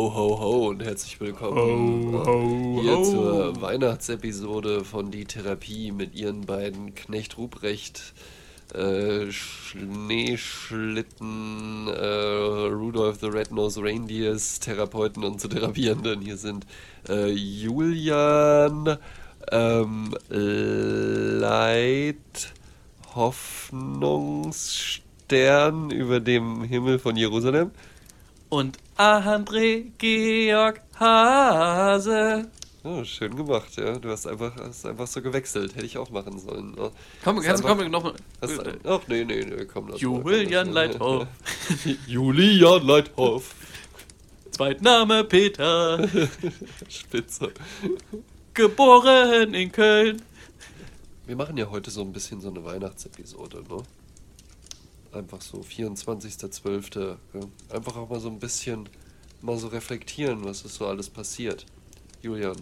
Ho, ho, ho und herzlich willkommen Ho, ho, hier ho. zur Weihnachtsepisode von Die Therapie mit ihren beiden Knecht Ruprecht, äh, Schneeschlitten, äh, Rudolph the Red-Nosed Reindeers, Therapeuten und zu Therapierenden. Hier sind äh, Julian, ähm, Leid, Hoffnungsstern über dem Himmel von Jerusalem. Und André Georg Hase. Oh, schön gemacht, ja. Du hast einfach, hast einfach so gewechselt. Hätte ich auch machen sollen. ne? Komm, kannst du komm, noch mal. Hast, ach, nee, nee, nee, komm. lass mal, Julian mal. Leithoff. Julian Leithoff. Zweitname Peter. Spitze. Geboren in Köln. Wir machen ja heute so ein bisschen so eine Weihnachtsepisode, ne? Einfach so 24.12. Ja. Einfach auch mal so ein bisschen mal so reflektieren, was ist so alles passiert. Julian,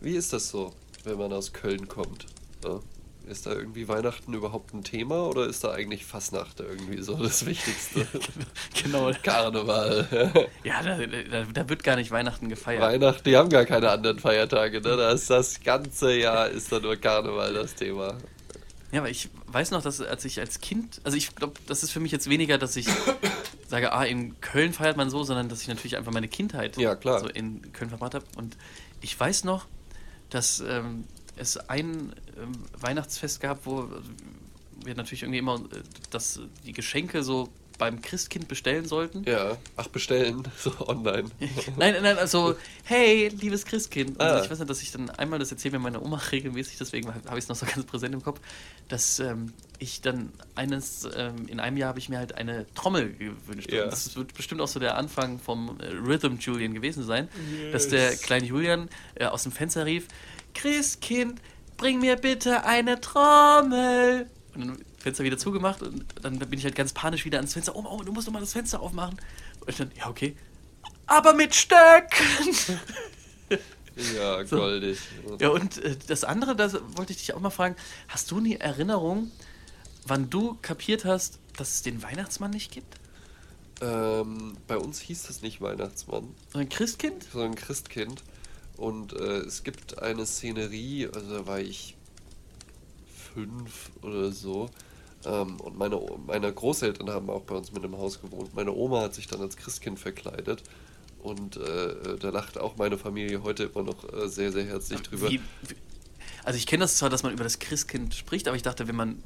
wie ist das so, wenn man aus Köln kommt? Ja? Ist da irgendwie Weihnachten überhaupt ein Thema oder ist da eigentlich Fastnacht irgendwie so das Wichtigste? Genau. Karneval. Ja, da, da, da wird gar nicht Weihnachten gefeiert. Weihnachten, die haben gar keine anderen Feiertage, ne? Da ist das ganze Jahr ist da nur Karneval das Thema. Ja, aber ich weiß noch, dass als ich als Kind, also ich glaube, das ist für mich jetzt weniger, dass ich sage, ah, in Köln feiert man so, sondern dass ich natürlich einfach meine Kindheit Ja, klar. so in Köln verbracht habe. Und ich weiß noch, dass ähm, es ein ähm, Weihnachtsfest gab, wo wir natürlich irgendwie immer äh, das, die Geschenke so beim Christkind bestellen sollten. Ja, ach, bestellen, so online. Nein, nein, also, hey, liebes Christkind. Also Ah. ich weiß nicht, dass ich dann einmal, das erzählt mir meine Oma regelmäßig, deswegen habe ich es noch so ganz präsent im Kopf, dass ähm, ich dann eines, ähm, in einem Jahr habe ich mir halt eine Trommel gewünscht. Ja. Und das wird bestimmt auch so der Anfang vom äh, Rhythm Julian gewesen sein, dass der kleine Julian äh, aus dem Fenster rief, Christkind, bring mir bitte eine Trommel. Und dann Fenster wieder zugemacht und dann bin ich halt ganz panisch wieder ans Fenster. Oma, Oma, du musst doch mal das Fenster aufmachen. Und dann, ja, okay. Aber mit Stöcken! Ja, So. goldig. Ja, und äh, das andere, das wollte ich dich auch mal fragen. Hast du eine Erinnerung, wann du kapiert hast, dass es den Weihnachtsmann nicht gibt? Ähm, bei uns hieß das nicht Weihnachtsmann, Sondern Christkind? sondern Christkind. Und äh, es gibt eine Szenerie, also da war ich fünf oder so. Ähm, und meine, meine Großeltern haben auch bei uns mit im Haus gewohnt. Meine Oma hat sich dann als Christkind verkleidet. Und äh, da lacht auch meine Familie heute immer noch äh, sehr, sehr herzlich drüber. Wie, wie, also ich kenne das zwar, dass man über das Christkind spricht, aber ich dachte, wenn man,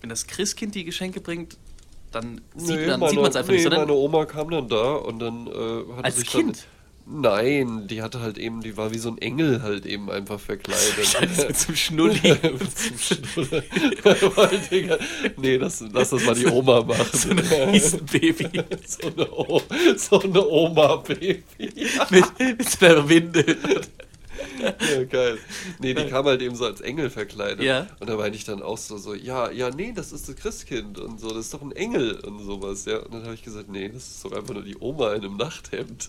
wenn das Christkind die Geschenke bringt, dann sieht Nee, man es einfach nee, nicht, sondern meine Oma kam dann da und dann äh, hat Als sich Kind? Dann, nein, die hatte halt eben, die war wie so ein Engel halt eben einfach verkleidet. Zum Schnulli. Zum Digga, nee, das, lass das mal die Oma machen. so ein Riesenbaby so eine, O- so eine Oma-Baby. mit, mit einer Windel. Ja, geil. Nee, die kam halt eben so als Engel verkleidet. Ja. Und da meinte ich dann auch so, so, ja, ja, nee, das ist das Christkind und so, das ist doch ein Engel und sowas, ja. Und dann habe ich gesagt, nee, das ist doch einfach nur die Oma in einem Nachthemd.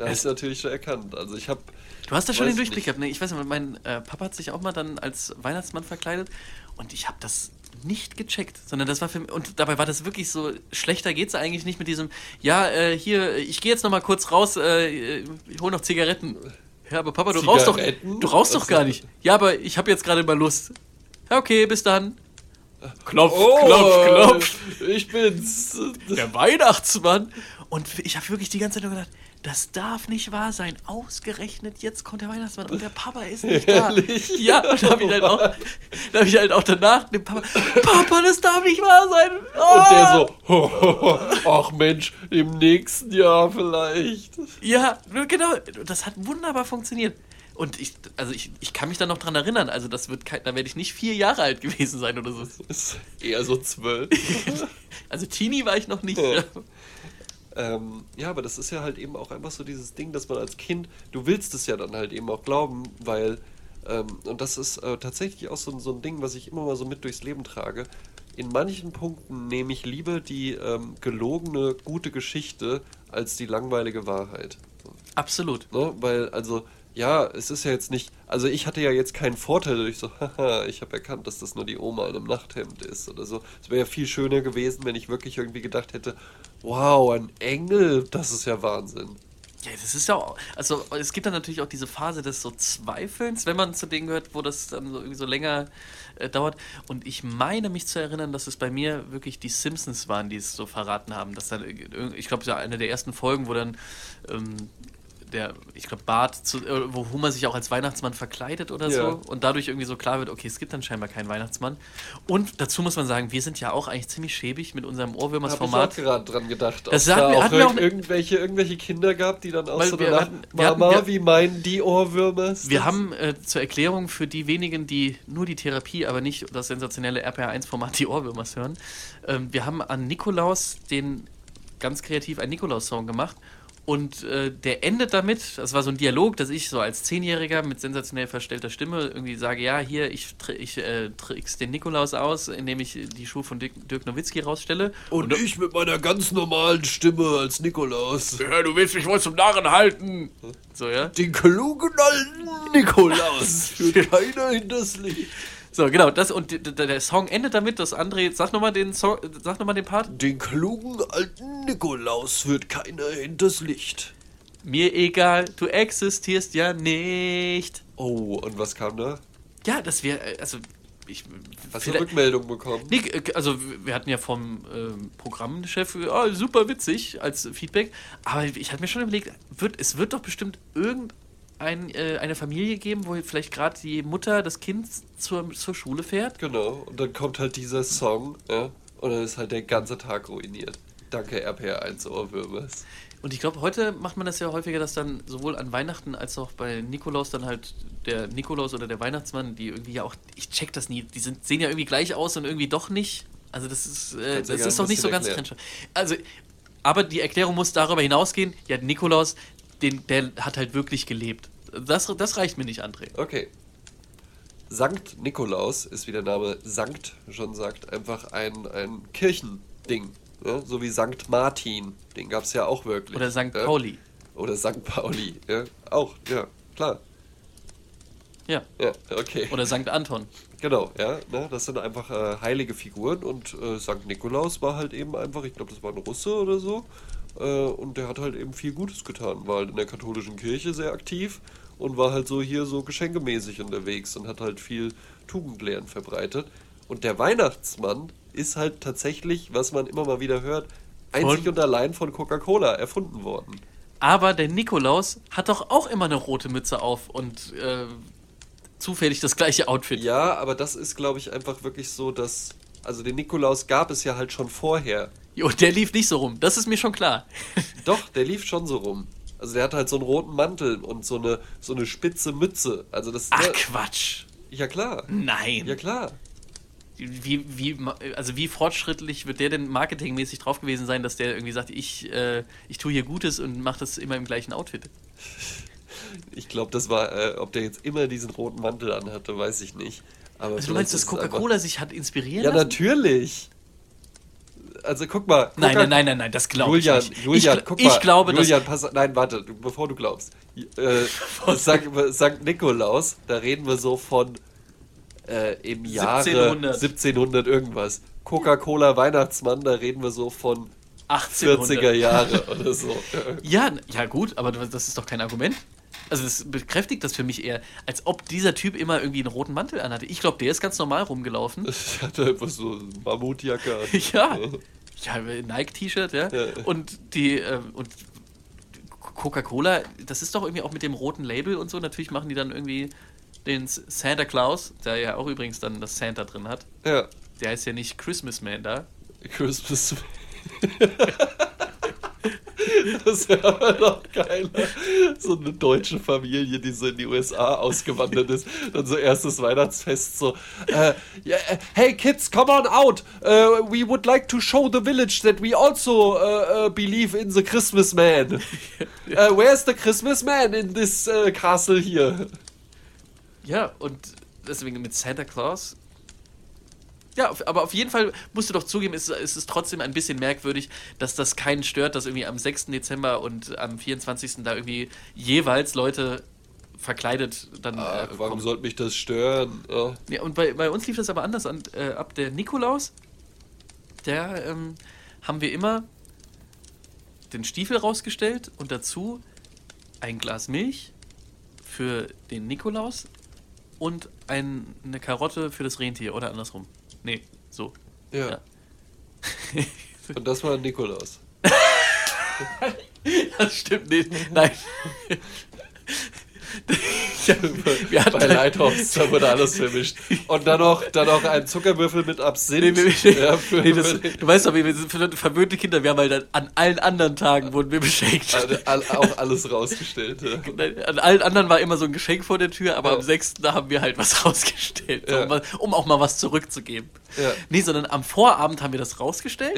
Da hast du natürlich schon erkannt. Also ich habe Du hast da schon den Durchblick gehabt, ne? Ich weiß nicht, mein äh, Papa hat sich auch mal dann als Weihnachtsmann verkleidet und ich habe das nicht gecheckt, sondern das war für mich, und dabei war das wirklich so, schlechter geht's eigentlich nicht mit diesem, ja, äh, hier, ich gehe jetzt noch mal kurz raus, äh, ich hol noch Zigaretten. Ja, aber Papa, du rauchst doch, du rauchst doch gar nicht. Ja, aber ich habe jetzt gerade mal Lust. Ja, okay, bis dann. Klopf, Oh, klopf, klopf. Ich bin's. Der Weihnachtsmann. Und ich habe wirklich die ganze Zeit nur gedacht, das darf nicht wahr sein. Ausgerechnet jetzt kommt der Weihnachtsmann und der Papa ist nicht da. Ehrlich? Ja, und da habe ich, halt auch- da hab ich halt auch danach dem Papa, Papa, das darf nicht wahr sein. Oh! Und der so, ho, ho, ho, ach Mensch, im nächsten Jahr vielleicht. Ja, genau. Das hat wunderbar funktioniert. Und ich, also ich, ich kann mich da noch dran erinnern. Also das wird kein, da werde ich nicht vier Jahre alt gewesen sein oder so. Ist eher so zwölf. Also Teenie war ich noch nicht. Ja. Ähm, ja, aber das ist ja halt eben auch einfach so dieses Ding, dass man als Kind, du willst es ja dann halt eben auch glauben, weil, ähm, und das ist äh, tatsächlich auch so, so ein Ding, was ich immer mal so mit durchs Leben trage. In manchen Punkten nehme ich lieber die ähm, gelogene, gute Geschichte als die langweilige Wahrheit. Absolut. Ne? Weil, also, ja, es ist ja jetzt nicht. Also, ich hatte ja jetzt keinen Vorteil, dass ich so, haha, ich habe erkannt, dass das nur die Oma in einem Nachthemd ist oder so. Es wäre ja viel schöner gewesen, wenn ich wirklich irgendwie gedacht hätte, wow, ein Engel, das ist ja Wahnsinn. Ja, das ist ja auch, also es gibt dann natürlich auch diese Phase des so Zweifelns, wenn man zu denen gehört, wo das dann so irgendwie so länger äh, dauert. Und ich meine mich zu erinnern, dass es bei mir wirklich die Simpsons waren, die es so verraten haben. Dass dann, ich glaube, ja eine der ersten Folgen, wo dann ähm, der, ich glaube, Bart, zu, äh, wo Homer sich auch als Weihnachtsmann verkleidet oder Ja. so und dadurch irgendwie so klar wird, okay, es gibt dann scheinbar keinen Weihnachtsmann. Und dazu muss man sagen, wir sind ja auch eigentlich ziemlich schäbig mit unserem Habe ich Ohrwürmers-Format. gerade dran gedacht. Das hatten da auch, hatten wir auch ne- irgendwelche, irgendwelche Kinder gab, die dann auch so danach, hatten- hatten- Mama, wir- wie meinen die Ohrwürmer? Wir haben äh, zur Erklärung für die wenigen, die nur die Therapie, aber nicht das sensationelle RPR1-Format die Ohrwürmers hören, ähm, wir haben an Nikolaus den ganz kreativ einen Nikolaus-Song gemacht und äh, der endet damit, das war so ein Dialog, dass ich so als Zehnjähriger mit sensationell verstellter Stimme irgendwie sage, ja, hier, ich, ich äh, trick's den Nikolaus aus, indem ich die Schuhe von Dirk, Dirk Nowitzki rausstelle. Und ich mit meiner ganz normalen Stimme als Nikolaus. Ja, du willst mich wohl zum Narren halten. So, ja. Den klugen alten Nikolaus führt keiner hinters Licht. So, genau, das und der Song endet damit, dass André, sag nochmal den Song, sag noch mal den Part. Den klugen alten Nikolaus führt keiner hinters Licht. Mir egal, du existierst ja nicht. Oh, und was kam da? Ja, das wäre, also, ich. Hast du Rückmeldung bekommen? Nick, äh, also wir hatten ja vom ähm, Programmchef, oh, super witzig als Feedback, aber ich hatte mir schon überlegt, wird, es wird doch bestimmt irgendein, äh, eine Familie geben, wo vielleicht gerade die Mutter das Kind zur, zur Schule fährt. Genau, und dann kommt halt dieser Song, ja, und dann ist halt der ganze Tag ruiniert. Danke, RPR1 Ohrwürmers. Und ich glaube, heute macht man das ja häufiger, dass dann sowohl an Weihnachten als auch bei Nikolaus dann halt der Nikolaus oder der Weihnachtsmann, die irgendwie ja auch, ich check das nie, die sind, sehen ja irgendwie gleich aus und irgendwie doch nicht. Also das ist, äh, das ist doch ein nicht so ganz trennscharf. Also, aber die Erklärung muss darüber hinausgehen, ja, Nikolaus, den, der hat halt wirklich gelebt. Das, das reicht mir nicht, André. Okay. Sankt Nikolaus ist, wie der Name Sankt schon sagt, einfach ein, ein Kirchending. Ja? So wie Sankt Martin. Den gab es ja auch wirklich. Oder St. ja? Pauli. Oder Sankt Pauli. Ja? Auch, ja, klar. Ja. Ja, okay. Oder St. Anton. Genau, ja, ne, das sind einfach äh, heilige Figuren und äh, St. Nikolaus war halt eben einfach, ich glaube, das war ein Russe oder so, äh, und der hat halt eben viel Gutes getan, war halt in der katholischen Kirche sehr aktiv und war halt so hier so geschenkemäßig unterwegs und hat halt viel Tugendlehren verbreitet. Und der Weihnachtsmann ist halt tatsächlich, was man immer mal wieder hört, einzig Von- und allein von Coca-Cola erfunden worden. Aber der Nikolaus hat doch auch immer eine rote Mütze auf und äh, zufällig das gleiche Outfit. Ja, aber das ist, glaube ich, einfach wirklich so, dass. Also den Nikolaus gab es ja halt schon vorher. Jo, der lief nicht so rum, das ist mir schon klar. Doch, der lief schon so rum. Also der hat halt so einen roten Mantel und so eine, so eine spitze Mütze. Also das Ach ja, Quatsch. ja klar. Nein. Ja klar. Wie, wie, also wie fortschrittlich wird der denn marketingmäßig drauf gewesen sein, dass der irgendwie sagt, ich, äh, ich tue hier Gutes und mache das immer im gleichen Outfit? Ich glaube, das war, äh, ob der jetzt immer diesen roten Mantel anhatte, weiß ich nicht. Aber Also du meinst, dass Coca-Cola sich hat inspirieren Ja, lassen? natürlich. Also guck mal. Nein, Coca- nein, nein, nein, nein, das glaube ich nicht. Julian, ich, guck ich mal. glaube, Julian, pass, nein, warte, bevor du glaubst. Äh, St. Nikolaus, da reden wir so von äh, im Jahre 1700. 1700 irgendwas. Coca-Cola Weihnachtsmann, da reden wir so von dass 40er Jahre oder so. Ja, ja gut, aber das ist doch kein Argument. Also das bekräftigt das für mich eher, als ob dieser Typ immer irgendwie einen roten Mantel anhatte. Ich glaube, der ist ganz normal rumgelaufen. Ich hatte einfach so eine Mammutjacke ja. Ja, Nike-T-Shirt, ja. Ja. Und die, äh, und Coca-Cola, das ist doch irgendwie auch mit dem roten Label und so. Natürlich machen die dann irgendwie den Santa Claus, der ja auch übrigens dann das Santa drin hat. Ja, Der heißt ja nicht Christmas Man da. Christmas. Das wäre aber noch geiler. So eine deutsche Familie, die so in die USA ausgewandert ist. Dann so erstes Weihnachtsfest so. Äh, ja, äh, hey Kids, come on out. Uh, we would like to show the village that we also uh, uh, believe in the Christmas man. Uh, where's the Christmas man in this uh, castle here? Ja, und deswegen mit Santa Claus Ja, aber auf jeden Fall musst du doch zugeben, es, es ist trotzdem ein bisschen merkwürdig, dass das keinen stört, dass irgendwie am 6. Dezember und am 24. da irgendwie jeweils Leute verkleidet dann. Ah, äh, warum kommen. sollte mich das stören? Ja. Ja, und bei, bei uns lief das aber anders an, äh, ab der Nikolaus. Der ähm, haben wir immer den Stiefel rausgestellt und dazu ein Glas Milch für den Nikolaus und ein, eine Karotte für das Rentier oder andersrum. Nee, so. Ja. Ja. Und das war Nikolaus. Das stimmt nicht. Nein. ja, wir hatten Bei Lighthouse, da wurde alles vermischt. Und dann noch, dann noch ein Zuckerwürfel mit Absinth. Nee, nee, nee. Ja, für, Nee, das, du weißt doch, wir sind ver- verwöhnte Kinder, wir haben halt an allen anderen Tagen wurden wir beschenkt. auch alles rausgestellt. Ja. An allen anderen war immer so ein Geschenk vor der Tür, aber Ja. am 6. da haben wir halt was rausgestellt, um, mal- um auch mal was zurückzugeben. Ja. Nee, sondern am Vorabend haben wir das rausgestellt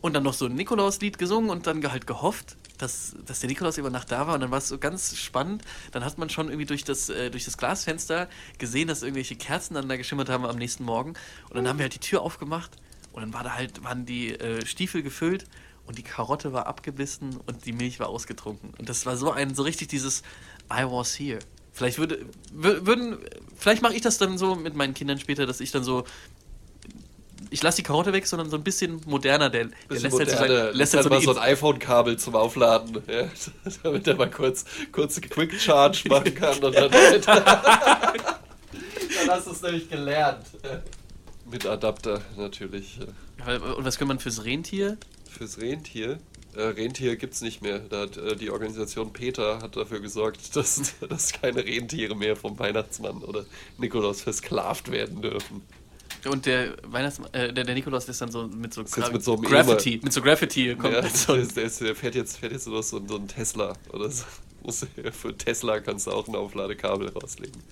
und dann noch so ein Nikolauslied gesungen und dann halt gehofft, dass, dass der Nikolaus über Nacht da war. Und dann war es so ganz spannend. Dann hat man schon irgendwie durch das, äh, durch das Glasfenster gesehen, dass irgendwelche Kerzen dann da geschimmert haben am nächsten Morgen. Und dann haben wir halt die Tür aufgemacht und dann war da halt, waren die äh, Stiefel gefüllt und die Karotte war abgebissen und die Milch war ausgetrunken. Und das war so ein, so richtig dieses I was here. Vielleicht würde, wür- würden, vielleicht mache ich das dann so mit meinen Kindern später, dass ich dann so ich lasse die Karotte weg, sondern so ein bisschen moderner. Der, der Bisschen lässt halt so, moderne, sein, lässt halt so mal eine so ein iPhone-Kabel zum Aufladen, ja, damit er mal kurz, kurz Quick Charge machen kann und dann, dann hast du es nämlich gelernt. Mit Adapter natürlich. Und was kann man fürs Rentier? Fürs Rentier. Äh, Rentier gibt's nicht mehr. Da hat äh, die Organisation Peter hat dafür gesorgt, dass, dass keine Rentiere mehr vom Weihnachtsmann oder Nikolaus versklavt werden dürfen. Und der Weihnachtsmann, äh, der, der Nikolaus ist dann so mit so, jetzt mit so Graffiti, mit so Graffiti kommt Ja, so der, der, der fährt jetzt, fährt jetzt so, so ein Tesla oder so. Für Tesla kannst du auch ein Aufladekabel rauslegen.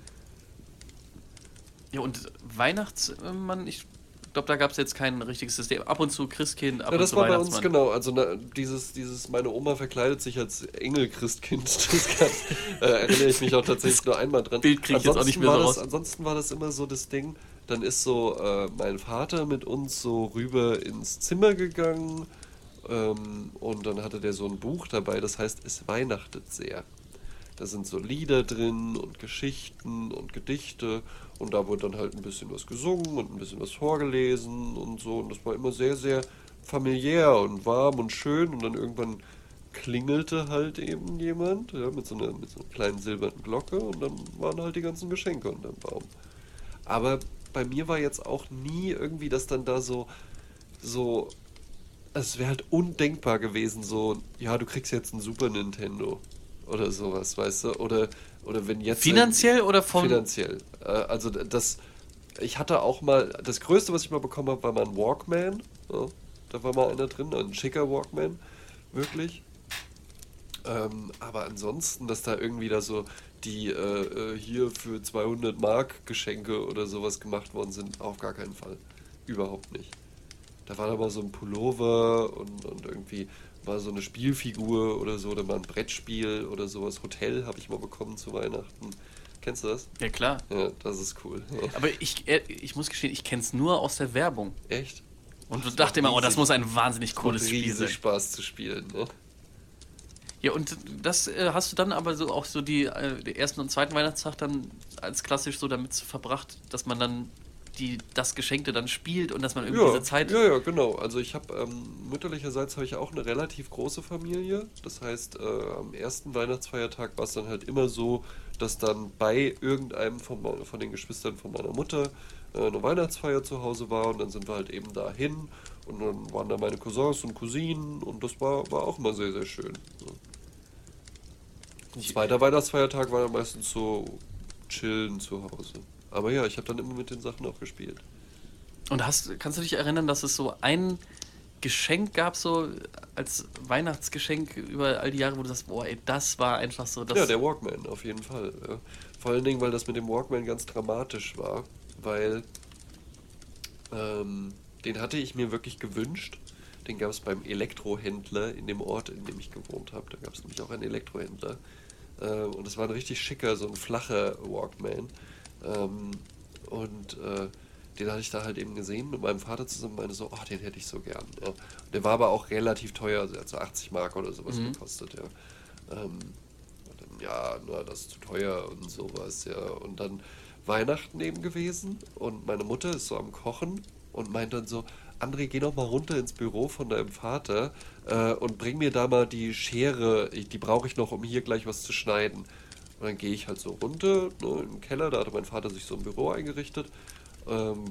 Ja, und Weihnachtsmann, ich glaube, da gab es jetzt kein richtiges System. Ab und zu Christkind, ab Ja, das und zu war bei uns genau. Also na, dieses, dieses, meine Oma verkleidet sich als Engel-Christkind. Das kann, äh, erinnere ich mich auch tatsächlich nur einmal dran. Bild krieg ich jetzt auch nicht mehr so raus. Das, ansonsten war das immer so das Ding. Dann ist so äh, mein Vater mit uns so rüber ins Zimmer gegangen. Ähm, und dann hatte der so ein Buch dabei, das heißt, es weihnachtet sehr. Da sind so Lieder drin und Geschichten und Gedichte und da wurde dann halt ein bisschen was gesungen und ein bisschen was vorgelesen und so und das war immer sehr, sehr familiär und warm und schön und dann irgendwann klingelte halt eben jemand ja, mit, so einer, mit so einer kleinen silbernen Glocke und dann waren halt die ganzen Geschenke unterm Baum. Aber bei mir war jetzt auch nie irgendwie, dass dann da so, so, es wäre halt undenkbar gewesen, so, ja, du kriegst jetzt ein Super Nintendo oder sowas, weißt du? Oder, oder wenn jetzt. Finanziell oder vom. Finanziell. Äh, also das, ich hatte auch mal, das Größte, was ich mal bekommen habe, war mal ein Walkman. Ja, da war mal einer drin, ein schicker Walkman, wirklich. Ähm, aber ansonsten, dass da irgendwie da so die äh, äh, hier für 200 Mark Geschenke oder sowas gemacht worden sind, auf gar keinen Fall. Überhaupt nicht. Da war da mal so ein Pullover und, und irgendwie mal so eine Spielfigur oder so, oder mal ein Brettspiel oder sowas. Hotel habe ich mal bekommen zu Weihnachten. Kennst du das? Ja, klar. Ja, das ist cool. Ja. Aber ich, äh, ich muss gestehen, ich kenne es nur aus der Werbung. Echt? Und Das dachte immer, oh, das muss ein wahnsinnig cooles Spiel sein. Spaß zu spielen. Ne? Ja, und das äh, hast du dann aber so auch so die, äh, den ersten und zweiten Weihnachtstag dann als klassisch so damit verbracht, dass man dann die, das Geschenkte dann spielt und dass man irgendwie Ja, diese Zeit. ja, ja, genau. Also ich habe ähm, mütterlicherseits habe ich auch eine relativ große Familie. Das heißt, äh, am ersten Weihnachtsfeiertag war es dann halt immer so, dass dann bei irgendeinem von, von den Geschwistern von meiner Mutter äh, eine Weihnachtsfeier zu Hause war und dann sind wir halt eben dahin und dann waren da meine Cousins und Cousinen und das war, war auch immer sehr, sehr schön. So. Ein zweiter Weihnachtsfeiertag war dann meistens so chillen zu Hause. Aber ja, ich habe dann immer mit den Sachen auch gespielt. Und hast, kannst du dich erinnern, dass es so ein Geschenk gab, so als Weihnachtsgeschenk über all die Jahre, wo du sagst, boah, ey, das war einfach so das. Ja, der Walkman, auf jeden Fall. Ja. Vor allen Dingen, weil das mit dem Walkman ganz dramatisch war, weil ähm, den hatte ich mir wirklich gewünscht. Den gab es beim Elektrohändler in dem Ort, in dem ich gewohnt habe. Da gab es nämlich auch einen Elektrohändler. Ähm, und es war ein richtig schicker, so ein flacher Walkman. Ähm, und äh, den hatte ich da halt eben gesehen mit meinem Vater zusammen meine so, oh, den hätte ich so gern. Ja. Der war aber auch relativ teuer, also er hat so 80 Mark oder sowas Mhm. gekostet, ja. Ähm, dann, ja, na, das ist zu teuer und sowas, ja. Und dann Weihnachten eben gewesen und meine Mutter ist so am Kochen und meint dann so, André, geh doch mal runter ins Büro von deinem Vater äh, und bring mir da mal die Schere, die brauche ich noch, um hier gleich was zu schneiden. Und dann gehe ich halt so runter ne, den Keller, da hatte mein Vater sich so ein Büro eingerichtet ähm,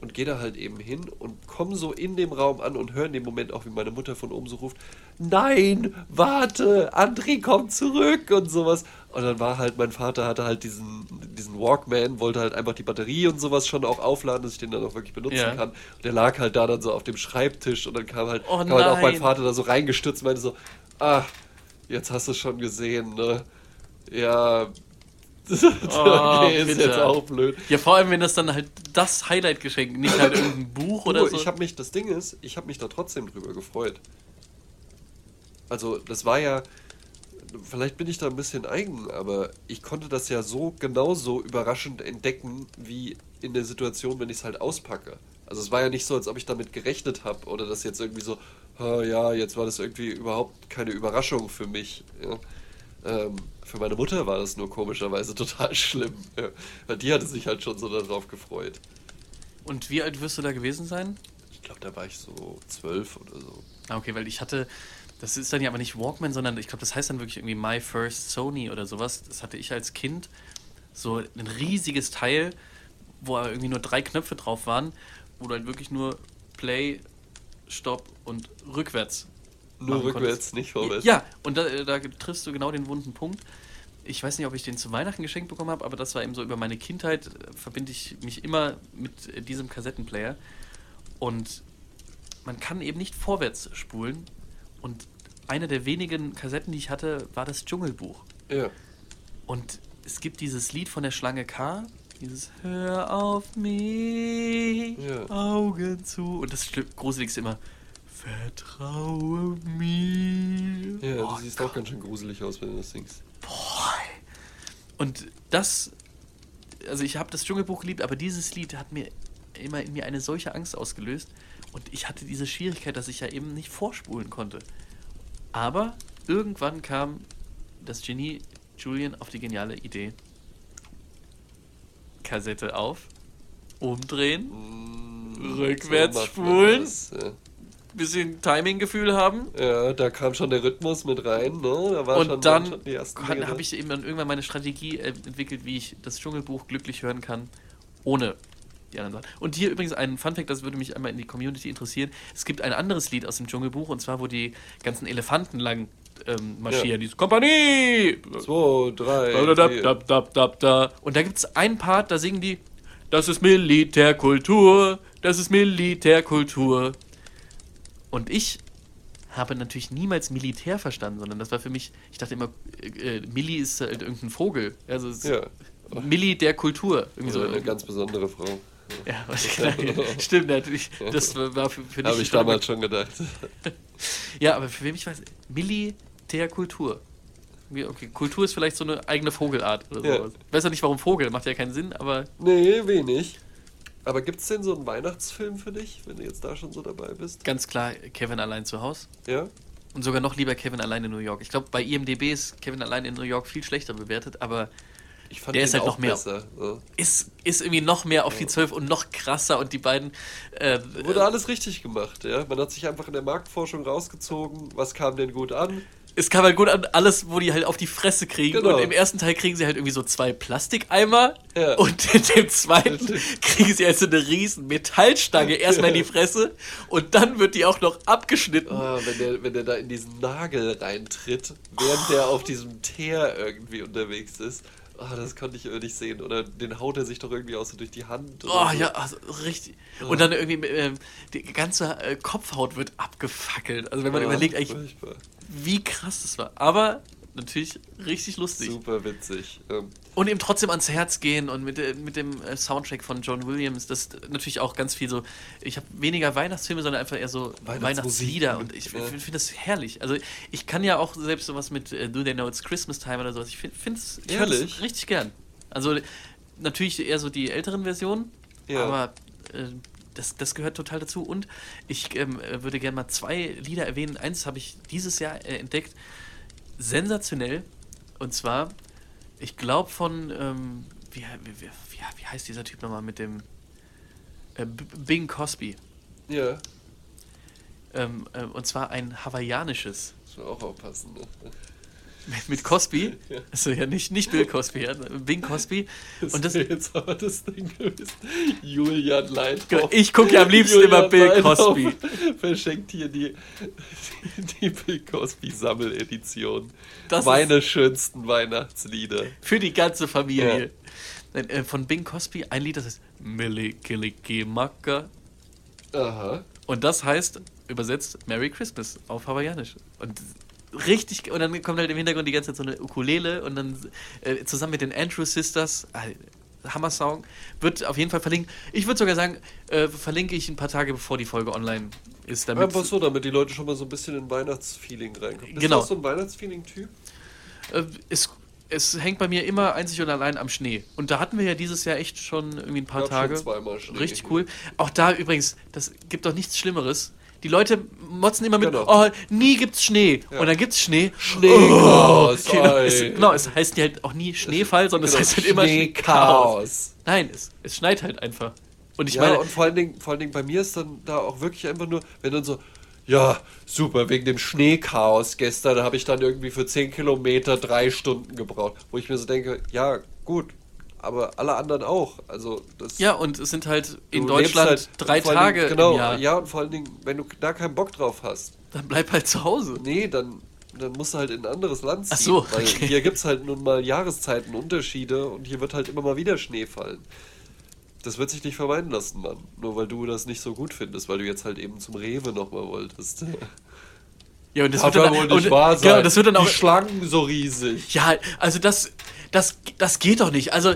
und gehe da halt eben hin und komme so in dem Raum an und höre in dem Moment auch, wie meine Mutter von oben so ruft, nein, warte, André kommt zurück und sowas. Und dann war halt, mein Vater hatte halt diesen, diesen Walkman, wollte halt einfach die Batterie und sowas schon auch aufladen, dass ich den dann auch wirklich benutzen Ja. kann. Und der lag halt da dann so auf dem Schreibtisch und dann kam halt, Oh kam halt auch mein. Vater da so reingestürzt und meinte so, ah, jetzt hast du es schon gesehen, ne? Ja, okay, ist bitte. jetzt auch blöd. Ja, vor allem, wenn das dann halt das Highlight-Geschenk, nicht halt irgendein Buch oder Du, so. Ich habe mich, das Ding ist, ich habe mich da trotzdem drüber gefreut. Also, das war ja, vielleicht bin ich da ein bisschen eigen, aber ich konnte das ja so genauso überraschend entdecken, wie in der Situation, wenn ich es halt auspacke. Also, es war ja nicht so, als ob ich damit gerechnet habe oder das jetzt irgendwie so, "Ah, ja, jetzt war das irgendwie überhaupt keine Überraschung für mich. Ja. Ähm, für meine Mutter war das nur komischerweise total schlimm. Ja. Weil die hatte sich halt schon so darauf gefreut. Und wie alt wirst du da gewesen sein? Ich glaube, da war ich so zwölf oder so. Ah, okay, weil ich hatte, das ist dann ja aber nicht Walkman, sondern ich glaube, das heißt dann wirklich irgendwie My First Sony oder sowas. Das hatte ich als Kind. So ein riesiges Teil, wo aber irgendwie nur drei Knöpfe drauf waren, wo du halt wirklich nur Play, Stopp und rückwärts. Nur rückwärts, konntest. nicht vorwärts. Ja, und da, da triffst du genau den wunden Punkt. Ich weiß nicht, ob ich den zu Weihnachten geschenkt bekommen habe, aber das war eben so über meine Kindheit, äh, verbinde ich mich immer mit äh, diesem Kassettenplayer. Und man kann eben nicht vorwärts spulen. Und eine der wenigen Kassetten, die ich hatte, war das Dschungelbuch. Ja. Und es gibt dieses Lied von der Schlange K, dieses Hör auf mich, Ja. Augen zu. Und das Gruseligste immer, vertraue mir. Ja, Oh du siehst auch ganz schön gruselig aus, wenn du das singst. Boah. Und das, also ich habe das Dschungelbuch geliebt, aber dieses Lied hat mir immer in mir eine solche Angst ausgelöst. Und ich hatte diese Schwierigkeit, dass ich ja eben nicht vorspulen konnte. Aber irgendwann kam das Genie Julian auf die geniale Idee. Kassette auf, umdrehen, Mm, Rückwärts spulen. das, Ja. bisschen Timing-Gefühl haben. ja, da kam schon der Rhythmus mit rein, ne? Da war schon, Und dann schon die ersten Dinge habe ich eben dann irgendwann meine Strategie äh, entwickelt, wie ich das Dschungelbuch glücklich hören kann, ohne die anderen Sachen. Und hier übrigens ein Funfact, das würde mich einmal in die Community interessieren. Es gibt ein anderes Lied aus dem Dschungelbuch, und zwar, wo die ganzen Elefanten lang ähm, marschieren. Ja. Diese Kompanie! Zwei, drei, Da, da, da, da, da. Und da gibt es einen Part, da singen die, das ist Militärkultur, das ist Militärkultur. Und ich habe natürlich niemals Militär verstanden, sondern das war für mich, ich dachte immer, äh, äh, Milli ist halt irgendein Vogel. Also Ja. Milli der Kultur. Irgendwie so. Oder eine ganz besondere Frau. Ja, was- stimmt natürlich. Das war für, für Habe ich damals schon gedacht. Ja, aber für wen ich weiß, Militärkultur. Okay, Kultur ist vielleicht so eine eigene Vogelart oder Ja. sowas. Ich weiß ja nicht, warum Vogel, macht ja keinen Sinn, aber Nee, wenig. Aber gibt es denn so einen Weihnachtsfilm für dich, wenn du jetzt da schon so dabei bist? ganz klar Kevin allein zu Hause. Ja? Und sogar noch lieber Kevin allein in New York. Ich glaube, bei IMDB ist Kevin allein in New York viel schlechter bewertet, aber Ich fand Der ist halt noch mehr- besser. Ja. ist, ist irgendwie noch mehr auf die 12 und noch krasser und die beiden. Äh, Wurde alles richtig gemacht, ja. Man hat sich einfach in der Marktforschung rausgezogen, was kam denn gut an. es kam halt gut an, alles, wo die halt auf die Fresse kriegen. Genau. Und im ersten Teil kriegen sie halt irgendwie so zwei Plastikeimer. Ja. Und in dem zweiten kriegen sie halt so eine riesen Metallstange erstmal in die Fresse. Und dann wird die auch noch abgeschnitten. Ah, wenn, der, wenn der da in diesen Nagel reintritt, während der auf diesem Teer irgendwie unterwegs ist. Ah, das konnte ich nicht sehen. Oder den haut er sich doch irgendwie auch so durch die Hand. Oh so. ja, also richtig. Und dann irgendwie, ähm, die ganze äh, Kopfhaut wird abgefackelt. Also wenn man Ah, überlegt, eigentlich, furchtbar. wie krass das war. Aber natürlich richtig lustig. Super witzig. Ähm, Und eben trotzdem ans Herz gehen und mit, äh, mit dem äh, Soundtrack von John Williams, das ist natürlich auch ganz viel so. Ich habe weniger Weihnachtsfilme, sondern einfach eher so. Weihnachtslieder und ich Ja. finde find das herrlich. Also ich kann ja auch selbst sowas mit äh, Do They Know It's Christmas Time oder sowas. Ich finde es richtig gern. Also natürlich eher so die älteren Versionen, Ja. aber äh, das, das gehört total dazu. Und ich ähm, würde gerne mal zwei Lieder erwähnen. Eins habe ich dieses Jahr äh, entdeckt. Sensationell. Und zwar, ich glaube von, ähm, wie, wie, wie, wie heißt dieser Typ nochmal mit dem äh, Bing Cosby. Ja. Ähm, äh, und zwar ein hawaiianisches. Das auch aufpassen, ne? Mit, mit Cosby? Ja. Also ja, nicht, nicht Bill Cosby, ja, Bing Cosby. Das und das jetzt aber das Ding gewesen. Julian Leithoff. Genau, ich gucke ja am liebsten Julian immer Bill Leithoff Cosby. Verschenkt hier die, die Bill Cosby Sammeledition. Meine schönsten Weihnachtslieder. Für die ganze Familie. Ja. Äh, von Bing Cosby ein Lied, das heißt Maka. Aha. Und das heißt, übersetzt, Merry Christmas auf Hawaiianisch. Und richtig, und dann kommt halt im Hintergrund die ganze Zeit so eine Ukulele und dann äh, zusammen mit den Andrew Sisters, äh, Hammer-Song, wird auf jeden Fall verlinkt. Ich würde sogar sagen, äh, verlinke ich ein paar Tage bevor die Folge online ist. Damit Einfach so, damit die Leute schon mal so ein bisschen in Weihnachtsfeeling reinkommen. Bist genau. du auch so ein Weihnachtsfeeling-Typ? Äh, ist es hängt bei mir immer einzig und allein am Schnee. Und da hatten wir ja dieses Jahr echt schon irgendwie ein paar Tage. Schon zweimal Schnee. Richtig cool. Auch da übrigens, das gibt doch nichts Schlimmeres. Die Leute motzen immer mit, genau. oh, nie gibt's Schnee. Ja. Und dann gibt's Schnee. Schneechaos. Oh, genau, es, genau, es heißt halt auch nie Schneefall, sondern genau, es heißt halt immer Schneechaos. Nein, es, es schneit halt einfach. Und ich ja, meine. Und vor allen, Dingen, vor allen Dingen bei mir ist dann da auch wirklich einfach nur, wenn dann so, ja, super, wegen dem Schneechaos gestern habe ich dann irgendwie für 10 Kilometer drei Stunden gebraucht. Wo ich mir so denke, ja, gut, aber alle anderen auch. Also das ja, und es sind halt in Deutschland halt drei Tage Dingen, genau, im Jahr. Ja, und vor allen Dingen, wenn du da keinen Bock drauf hast. Dann bleib halt zu Hause. Nee, dann, dann musst du halt in ein anderes Land ziehen. Ach so, weil okay. hier gibt es halt nun mal Jahreszeitenunterschiede und hier wird halt immer mal wieder Schnee fallen das wird sich nicht vermeiden lassen, Mann. Nur weil du das nicht so gut findest, weil du jetzt halt eben zum Rewe nochmal wolltest. Ja, und das wird dann wohl nicht wahr sein. Genau, das wird dann auch die Schlangen so riesig. Ja, also das, das, das geht doch nicht. Also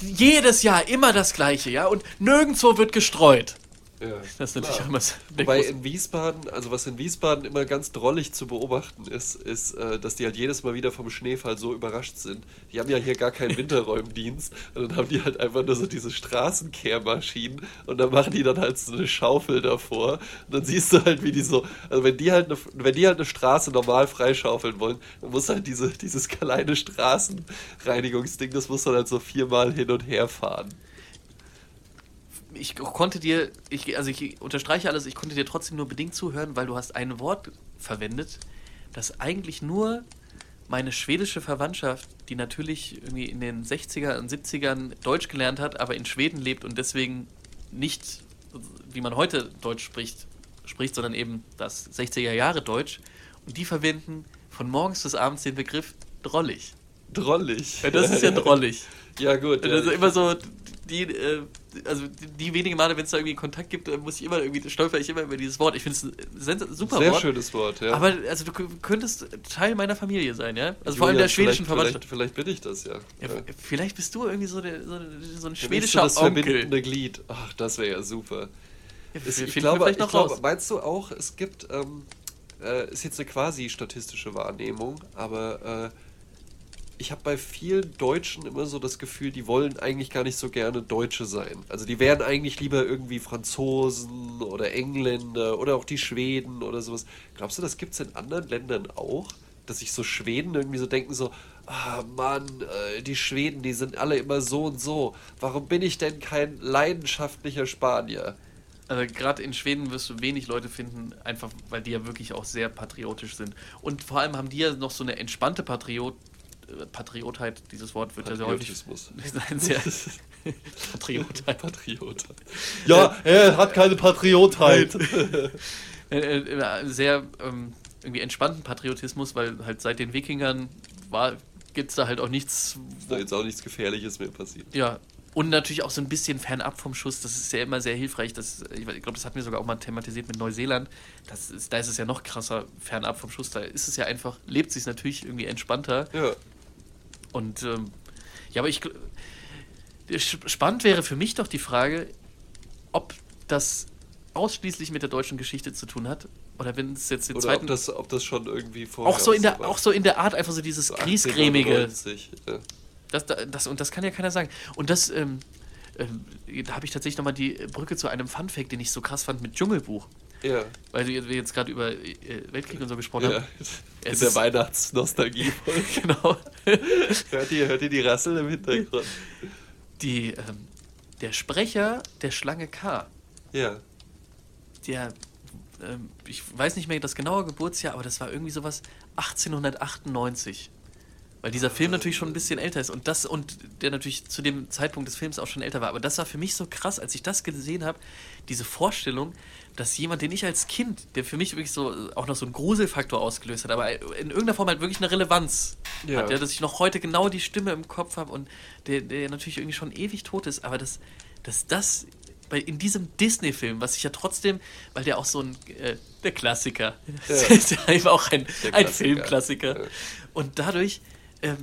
jedes Jahr immer das Gleiche, ja, und nirgendwo wird gestreut. Ja, das ist natürlich klar. auch immer Wobei in Wiesbaden, also was in Wiesbaden immer ganz drollig zu beobachten ist, ist, äh, dass die halt jedes Mal wieder vom Schneefall so überrascht sind. Die haben ja hier gar keinen Winterräumdienst und dann haben die halt einfach nur so diese Straßenkehrmaschinen und dann machen die dann halt so eine Schaufel davor und dann siehst du halt, wie die so, also wenn die halt eine, wenn die halt eine Straße normal freischaufeln wollen, dann muss halt diese, dieses kleine Straßenreinigungsding, das muss dann halt so viermal hin und her fahren ich konnte dir, ich, also ich unterstreiche alles, ich konnte dir trotzdem nur bedingt zuhören, weil du hast ein Wort verwendet, das eigentlich nur meine schwedische Verwandtschaft, die natürlich irgendwie in den 60er und 70ern Deutsch gelernt hat, aber in Schweden lebt und deswegen nicht, wie man heute Deutsch spricht, spricht, sondern eben das 60er Jahre Deutsch. Und die verwenden von morgens bis abends den Begriff drollig. Drollig? Ja, das ist ja drollig. ja, gut. Ja, also immer so, die, äh, also die, wenigen Male, wenn es da irgendwie Kontakt gibt, muss ich immer irgendwie, stolper ich immer über dieses Wort. Ich finde es ein super Sehr Wort. Sehr schönes Wort, ja. Aber also du könntest Teil meiner Familie sein, ja? Also vor allem der schwedischen Verwandtschaft. Vielleicht, vielleicht bin ich das, ja. ja, ja. Vielleicht bist du irgendwie so, der, so, so ein schwedischer das Onkel. verbindende Glied. Ach, das wäre ja super. Ja, es, ich glaube, ich glaube, meinst du auch, es gibt, ähm, äh, ist jetzt eine quasi statistische Wahrnehmung, aber äh, ich habe bei vielen Deutschen immer so das Gefühl, die wollen eigentlich gar nicht so gerne Deutsche sein. Also die wären eigentlich lieber irgendwie Franzosen oder Engländer oder auch die Schweden oder sowas. Glaubst du, das gibt es in anderen Ländern auch? Dass sich so Schweden irgendwie so denken, so, ah Mann, äh, die Schweden, die sind alle immer so und so. Warum bin ich denn kein leidenschaftlicher Spanier? Also gerade in Schweden wirst du wenig Leute finden, einfach weil die ja wirklich auch sehr patriotisch sind. Und vor allem haben die ja noch so eine entspannte Patriot Patriotheit, dieses Wort wird ja sehr häufig. Nein, sehr Patriotheit. Patriotheit. Ja, er hat keine Patriotheit. Äh, äh, sehr ähm, irgendwie entspannten Patriotismus, weil halt seit den Wikingern gibt es da halt auch nichts. Ist da jetzt auch nichts Gefährliches mehr passiert. Ja, und natürlich auch so ein bisschen fernab vom Schuss. Das ist ja immer sehr hilfreich. Das, ich glaube, das hatten wir sogar auch mal thematisiert mit Neuseeland. Das ist, da ist es ja noch krasser fernab vom Schuss. Da ist es ja einfach, lebt sich natürlich irgendwie entspannter. Ja. Und ähm, ja, aber ich spannend wäre für mich doch die Frage, ob das ausschließlich mit der deutschen Geschichte zu tun hat oder wenn es jetzt den oder zweiten ob das, ob das schon irgendwie vorher auch so in der auch so in der Art einfach so dieses so griesgrämige ja. das, das und das kann ja keiner sagen und das ähm, ähm, da habe ich tatsächlich nochmal die Brücke zu einem Funfact, den ich so krass fand mit Dschungelbuch. Ja. Weil wir jetzt gerade über äh, Weltkrieg und so gesprochen ja. haben. In Es der ist- Weihnachtsnostalgie. genau. hört, ihr, hört ihr die Rassel im Hintergrund? Die, ähm, der Sprecher der Schlange K, Ja. der, ähm, ich weiß nicht mehr das genaue Geburtsjahr, aber das war irgendwie sowas 1898. Weil dieser Film natürlich schon ein bisschen älter ist und das und der natürlich zu dem Zeitpunkt des Films auch schon älter war. Aber das war für mich so krass, als ich das gesehen habe, diese Vorstellung, dass jemand, den ich als Kind, der für mich wirklich so äh, auch noch so einen Gruselfaktor ausgelöst hat, aber in irgendeiner Form halt wirklich eine Relevanz Ja. hat, ja, dass ich noch heute genau die Stimme im Kopf habe und der, der natürlich irgendwie schon ewig tot ist, aber dass, dass das bei, in diesem Disney-Film, was ich ja trotzdem, weil der auch so ein, äh, der Klassiker, Ja. ist ja eben auch ein, ein Klassiker. Filmklassiker. Ja. Und dadurch ähm,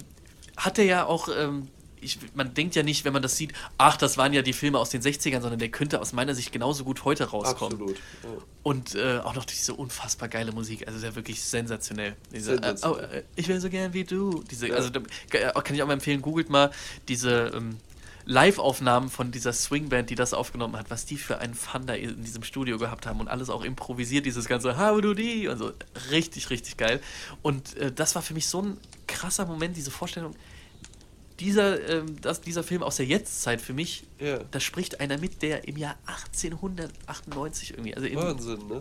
hat er ja auch, ähm, ich, man denkt ja nicht, wenn man das sieht, ach, das waren ja die Filme aus den 60ern, sondern der könnte aus meiner Sicht genauso gut heute rauskommen. Absolut. Ja. Und äh, auch noch diese unfassbar geile Musik, also ja wirklich sensationell. Diese, Sensationell. Äh, oh, äh, ich will so gern wie du. Diese, Ja. Also da, äh, kann ich auch mal empfehlen, googelt mal diese ähm, Live-Aufnahmen von dieser Swingband, die das aufgenommen hat, was die für einen Fun da in diesem Studio gehabt haben und alles auch improvisiert, dieses ganze How do die und so. Richtig, richtig geil. Und äh, das war für mich so ein krasser Moment, diese Vorstellung. Dieser, ähm, das, dieser Film aus der Jetztzeit für mich, Ja. da spricht einer mit, der im Jahr 1898 irgendwie, also im, Wahnsinn, ne?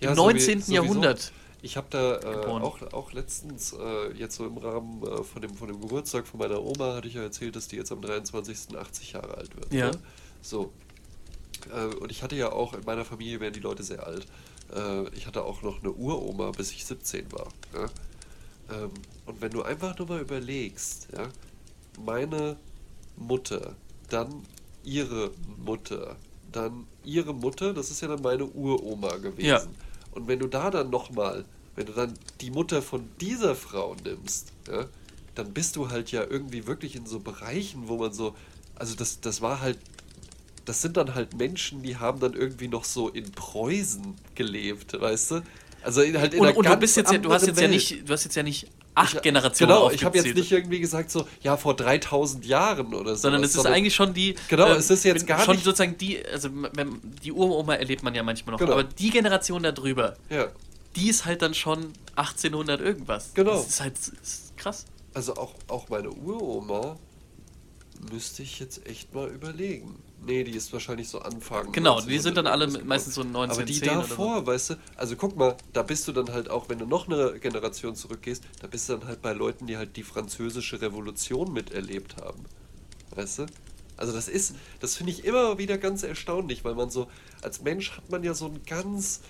im sowie- 19. sowieso. Jahrhundert. Ich habe da äh, auch, auch letztens, äh, jetzt so im Rahmen äh, von, dem, von dem Geburtstag von meiner Oma, hatte ich ja erzählt, dass die jetzt am 23. 80 Jahre alt wird. Ja. Ne? So. Äh, und ich hatte ja auch, in meiner Familie werden die Leute sehr alt. Äh, ich hatte auch noch eine Uroma, bis ich 17 war. Ja? Ähm, und wenn du einfach nur mal überlegst, ja, meine Mutter, dann ihre Mutter, dann ihre Mutter, das ist ja dann meine Uroma gewesen. Ja. Und wenn du da dann nochmal, wenn du dann die Mutter von dieser Frau nimmst, ja, dann bist du halt ja irgendwie wirklich in so Bereichen, wo man so, also das, das war halt, das sind dann halt Menschen, die haben dann irgendwie noch so in Preußen gelebt, weißt du? Also in, halt in Und, und du bist jetzt ja, du hast jetzt ja Welt. nicht, du hast jetzt ja nicht acht Ich- Generationen Genau, ich habe jetzt nicht irgendwie gesagt so, ja, vor 3000 Jahren oder so. sondern es ist eigentlich schon die Genau, äh, es ist jetzt gar schon nicht- sozusagen die also wenn, die Uroma erlebt man ja manchmal noch, Genau. aber die Generation da drüber, Ja, die ist halt dann schon 1800 irgendwas. Genau. Das ist halt das ist krass. also auch, auch meine Uroma müsste ich jetzt echt mal überlegen. Nee, die ist wahrscheinlich so Anfang. Genau, die sind dann alle 1900 meistens so 1910 Aber die oder so. davor, weißt du, also guck mal, da bist du dann halt auch, wenn du noch eine Generation zurückgehst, da bist du dann halt bei Leuten, die halt die französische Revolution miterlebt haben. Weißt du? Also das ist, das finde ich immer wieder ganz erstaunlich, weil man so, als Mensch hat man ja so ein ganz,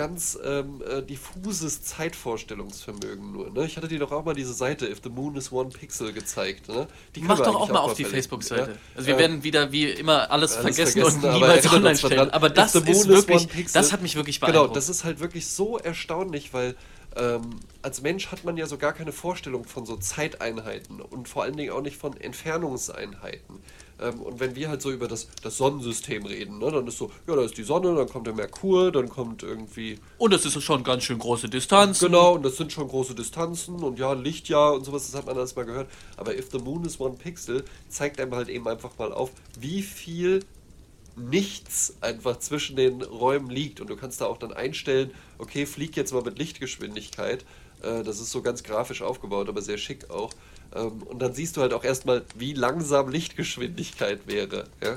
ganz ähm, äh, diffuses Zeitvorstellungsvermögen nur. Ne? Ich hatte dir doch auch mal diese Seite If the Moon is One Pixel gezeigt. Ne? Die Mach doch auch mal auf die Facebook-Seite. ja? Also wir Äh, werden wieder wie immer alles, alles vergessen, vergessen, und niemals erinnert online stellen. dran. Aber das ist is wirklich, pixel. das hat mich wirklich Genau, beeindruckt. das ist halt wirklich so erstaunlich, weil ähm, als Mensch hat man ja so gar keine Vorstellung von so Zeiteinheiten und vor allen Dingen auch nicht von Entfernungseinheiten. Ähm, und wenn wir halt so über das, das Sonnensystem reden, ne, dann ist so, ja, da ist die Sonne, dann kommt der Merkur, dann kommt irgendwie und es ist schon ganz schön große Distanz. Genau, und das sind schon große Distanzen und ja, Lichtjahr und sowas, das hat man alles mal gehört. Aber If the Moon is One Pixel zeigt einem halt eben einfach mal auf, wie viel nichts einfach zwischen den Räumen liegt. Und du kannst da auch dann einstellen, okay, flieg jetzt mal mit Lichtgeschwindigkeit. Äh, Das ist so ganz grafisch aufgebaut, aber sehr schick auch. Ähm, Und dann siehst du halt auch erstmal, wie langsam Lichtgeschwindigkeit wäre. Ja?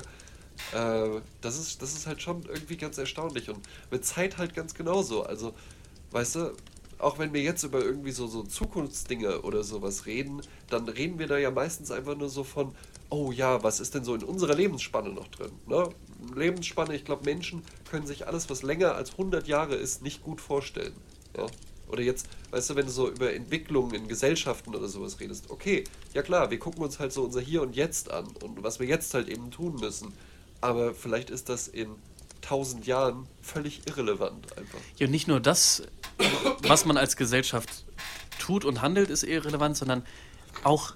Äh, das, ist, das ist halt schon irgendwie ganz erstaunlich. Und mit Zeit halt ganz genauso. Also, weißt du, auch wenn wir jetzt über irgendwie so, so Zukunftsdinge oder sowas reden, dann reden wir da ja meistens einfach nur so von, oh ja, was ist denn so in unserer Lebensspanne noch drin? Ne? Lebensspanne, ich glaube, Menschen können sich alles, was länger als 100 Jahre ist, nicht gut vorstellen. Ja? Oder jetzt, weißt du, wenn du so über Entwicklungen in Gesellschaften oder sowas redest, okay, ja klar, wir gucken uns halt so unser Hier und Jetzt an und was wir jetzt halt eben tun müssen. Aber vielleicht ist das in 1000 Jahren völlig irrelevant einfach. Ja, und nicht nur das, was man als Gesellschaft tut und handelt, ist irrelevant, sondern auch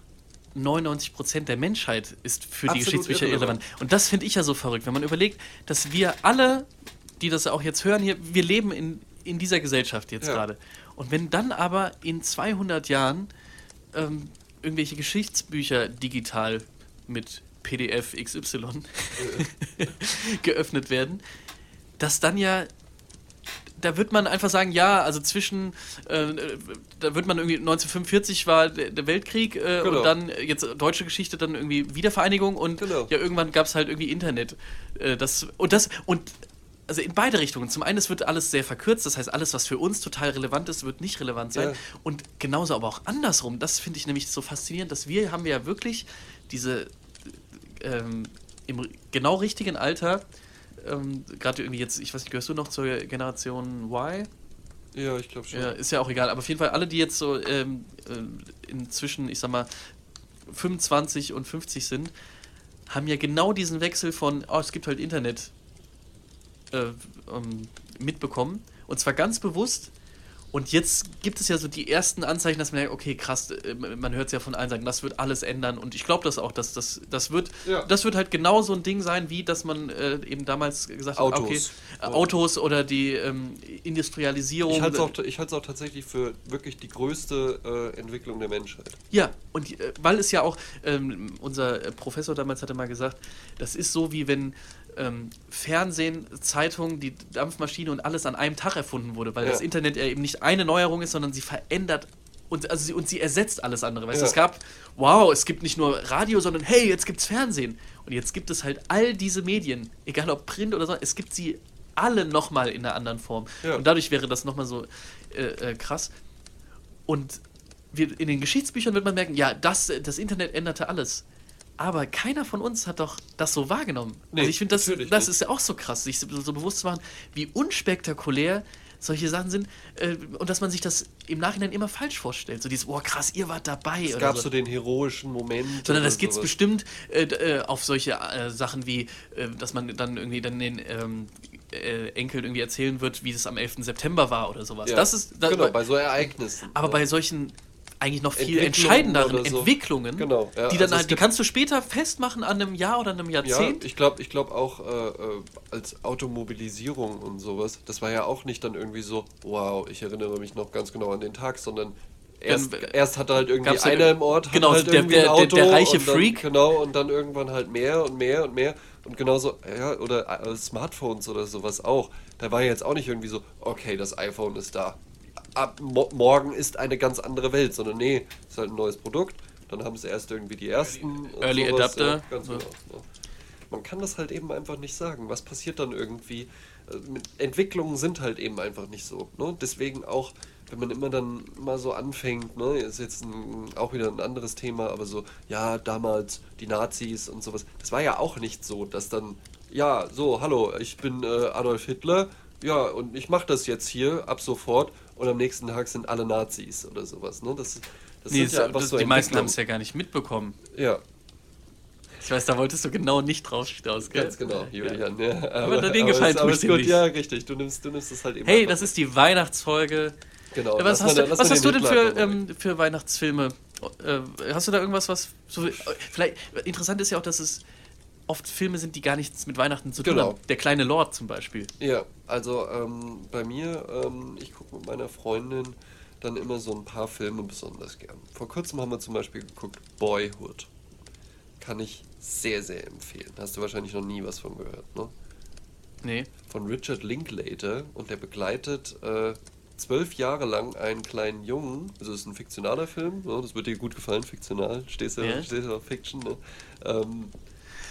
99% der Menschheit ist für die Absolut Geschichtsbücher irrelevant. irrelevant. Und das finde ich ja so verrückt, wenn man überlegt, dass wir alle, die das auch jetzt hören hier, wir leben in, in dieser Gesellschaft jetzt Ja. gerade. Und wenn dann aber in 200 Jahren ähm, irgendwelche Geschichtsbücher digital mit PDF XY geöffnet werden, dass dann ja da wird man einfach sagen, ja, also zwischen, äh, da wird man irgendwie 1945 war der Weltkrieg äh, genau. und dann jetzt deutsche Geschichte, dann irgendwie Wiedervereinigung und genau. ja, irgendwann gab es halt irgendwie Internet. Äh, das, und das, und also in beide Richtungen. Zum einen, es wird alles sehr verkürzt, das heißt, alles, was für uns total relevant ist, wird nicht relevant sein. Ja. Und genauso aber auch andersrum. Das finde ich nämlich so faszinierend, dass wir haben ja wirklich diese ähm, im genau richtigen Alter ähm, gerade irgendwie jetzt, ich weiß nicht, gehörst du noch zur Generation Y? Ja, ich glaube schon. Ja, ist ja auch egal. Aber auf jeden Fall alle, die jetzt so ähm, äh, inzwischen, ich sag mal, 25 und 50 sind, haben ja genau diesen Wechsel von, oh, es gibt halt Internet äh, ähm, mitbekommen. Und zwar ganz bewusst, und jetzt gibt es ja so die ersten Anzeichen, dass man denkt, okay, krass, äh, man hört es ja von allen sagen, das wird alles ändern. Und ich glaube das auch, dass das, das wird, ja. das wird halt genau so ein Ding sein, wie dass man äh, eben damals gesagt Autos. hat, okay, äh, Autos oder die ähm, Industrialisierung. Ich halte es auch, auch, tatsächlich für wirklich die größte äh, Entwicklung der Menschheit. Ja, und äh, weil es ja auch, ähm, unser Professor damals hatte mal gesagt, das ist so wie wenn ähm, Fernsehen, Zeitung, die Dampfmaschine und alles an einem Tag erfunden wurde, weil ja. das Internet ja eben nicht eine Neuerung ist, sondern sie verändert und, also sie, und sie ersetzt alles andere. Weißt ja. du, es gab, wow, es gibt nicht nur Radio, sondern hey, jetzt gibt's Fernsehen. Und jetzt gibt es halt all diese Medien, egal ob Print oder so, es gibt sie alle nochmal in einer anderen Form. Ja. Und dadurch wäre das nochmal so äh, äh, krass. Und wir, in den Geschichtsbüchern wird man merken, ja, das, das Internet änderte alles. Aber keiner von uns hat doch das so wahrgenommen. Nee, also ich finde, das, das ist ja auch so krass, sich so, so, bewusst zu machen, wie unspektakulär solche Sachen sind äh, und dass man sich das im Nachhinein immer falsch vorstellt. So dieses, oh krass, ihr wart dabei. Es gab so. so. den heroischen Moment. Sondern das gibt es bestimmt äh, äh, auf solche äh, Sachen wie, äh, dass man dann irgendwie dann den ähm, äh, Enkeln irgendwie erzählen wird, wie es am 11. September war oder sowas. Ja, das ist, das, genau, bei so Ereignissen. Aber ja. bei solchen eigentlich noch viel entscheidenderen so. Entwicklungen, genau, ja, die dann also halt, die kannst du später festmachen an einem Jahr oder einem Jahrzehnt. Ja, ich glaube, ich glaube auch äh, äh, als Automobilisierung und sowas, das war ja auch nicht dann irgendwie so, wow, ich erinnere mich noch ganz genau an den Tag, sondern erst, dann, erst hatte halt irgendwie einer im Ort, genau, halt der, der, Auto der, der, reiche dann, Freak. Genau, und dann irgendwann halt mehr und mehr und mehr. Und genauso, ja, oder äh, Smartphones oder sowas auch. Da war jetzt auch nicht irgendwie so, okay, das iPhone ist da ab mo morgen ist eine ganz andere Welt, sondern nee, ist halt ein neues Produkt. Dann haben sie erst irgendwie die ersten. Early sowas, Adapter. Ja, ganz genau. Ja. Man kann das halt eben einfach nicht sagen. Was passiert dann irgendwie? Äh, Entwicklungen sind halt eben einfach nicht so. Ne? Deswegen auch, wenn man immer dann mal so anfängt, ne, ist jetzt ein, auch wieder ein anderes Thema, aber so, ja, damals die Nazis und sowas, das war ja auch nicht so, dass dann, ja, so, hallo, ich bin äh, Adolf Hitler, ja, und ich mache das jetzt hier ab sofort und am nächsten Tag sind alle Nazis oder sowas. Ne? Das, das nee, ja das, so die meisten haben es ja gar nicht mitbekommen. Ja. Ich weiß, da wolltest du genau nicht drauf hinaus, gell? Ganz genau, Julian. Ja. ja. Aber, aber den gefallen tut es gut, Ja, richtig. Du nimmst, du nimmst es halt eben. Hey, das ist die Weihnachtsfolge. Genau. Was hast, du, was hast du denn für, ähm, für Weihnachtsfilme? Äh, hast du da irgendwas, was so, vielleicht interessant ist ja auch, dass es oft Filme sind, die gar nichts mit Weihnachten zu tun genau. haben. Der kleine Lord zum Beispiel. Ja, also ähm, bei mir, ähm, ich gucke mit meiner Freundin dann immer so ein paar Filme besonders gern. Vor kurzem haben wir zum Beispiel geguckt Boyhood. Kann ich sehr, sehr empfehlen. Hast du wahrscheinlich noch nie was von gehört, ne? Nee. Von Richard Linklater und der begleitet äh, zwölf Jahre lang einen kleinen Jungen, also es ist ein fiktionaler Film, ne? das wird dir gut gefallen, fiktional, stehst du ja, ja auf Fiction, ne? ähm,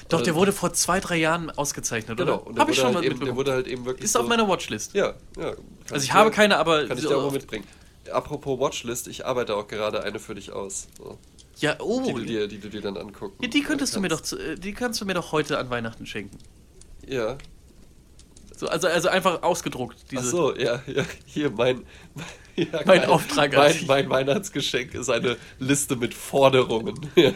doch, der wurde vor zwei, drei Jahren ausgezeichnet, genau. oder? Habe ich schon halt mal eben, Der wurde halt eben wirklich. Ist so auf meiner Watchlist. Ja, ja. Also ich habe keine, aber. Kann ich dir auch mal mitbringen. Apropos Watchlist, ich arbeite auch gerade eine für dich aus. So. Ja, oh. Die du dir, die du dir dann angucken. Ja, die könntest du mir doch, äh, die kannst du mir doch heute an Weihnachten schenken. Ja. So, also, also einfach ausgedruckt. Diese Ach so, ja, ja. Hier, mein, ja, mein Auftrag mein, mein Weihnachtsgeschenk ist eine Liste mit Forderungen. Äh,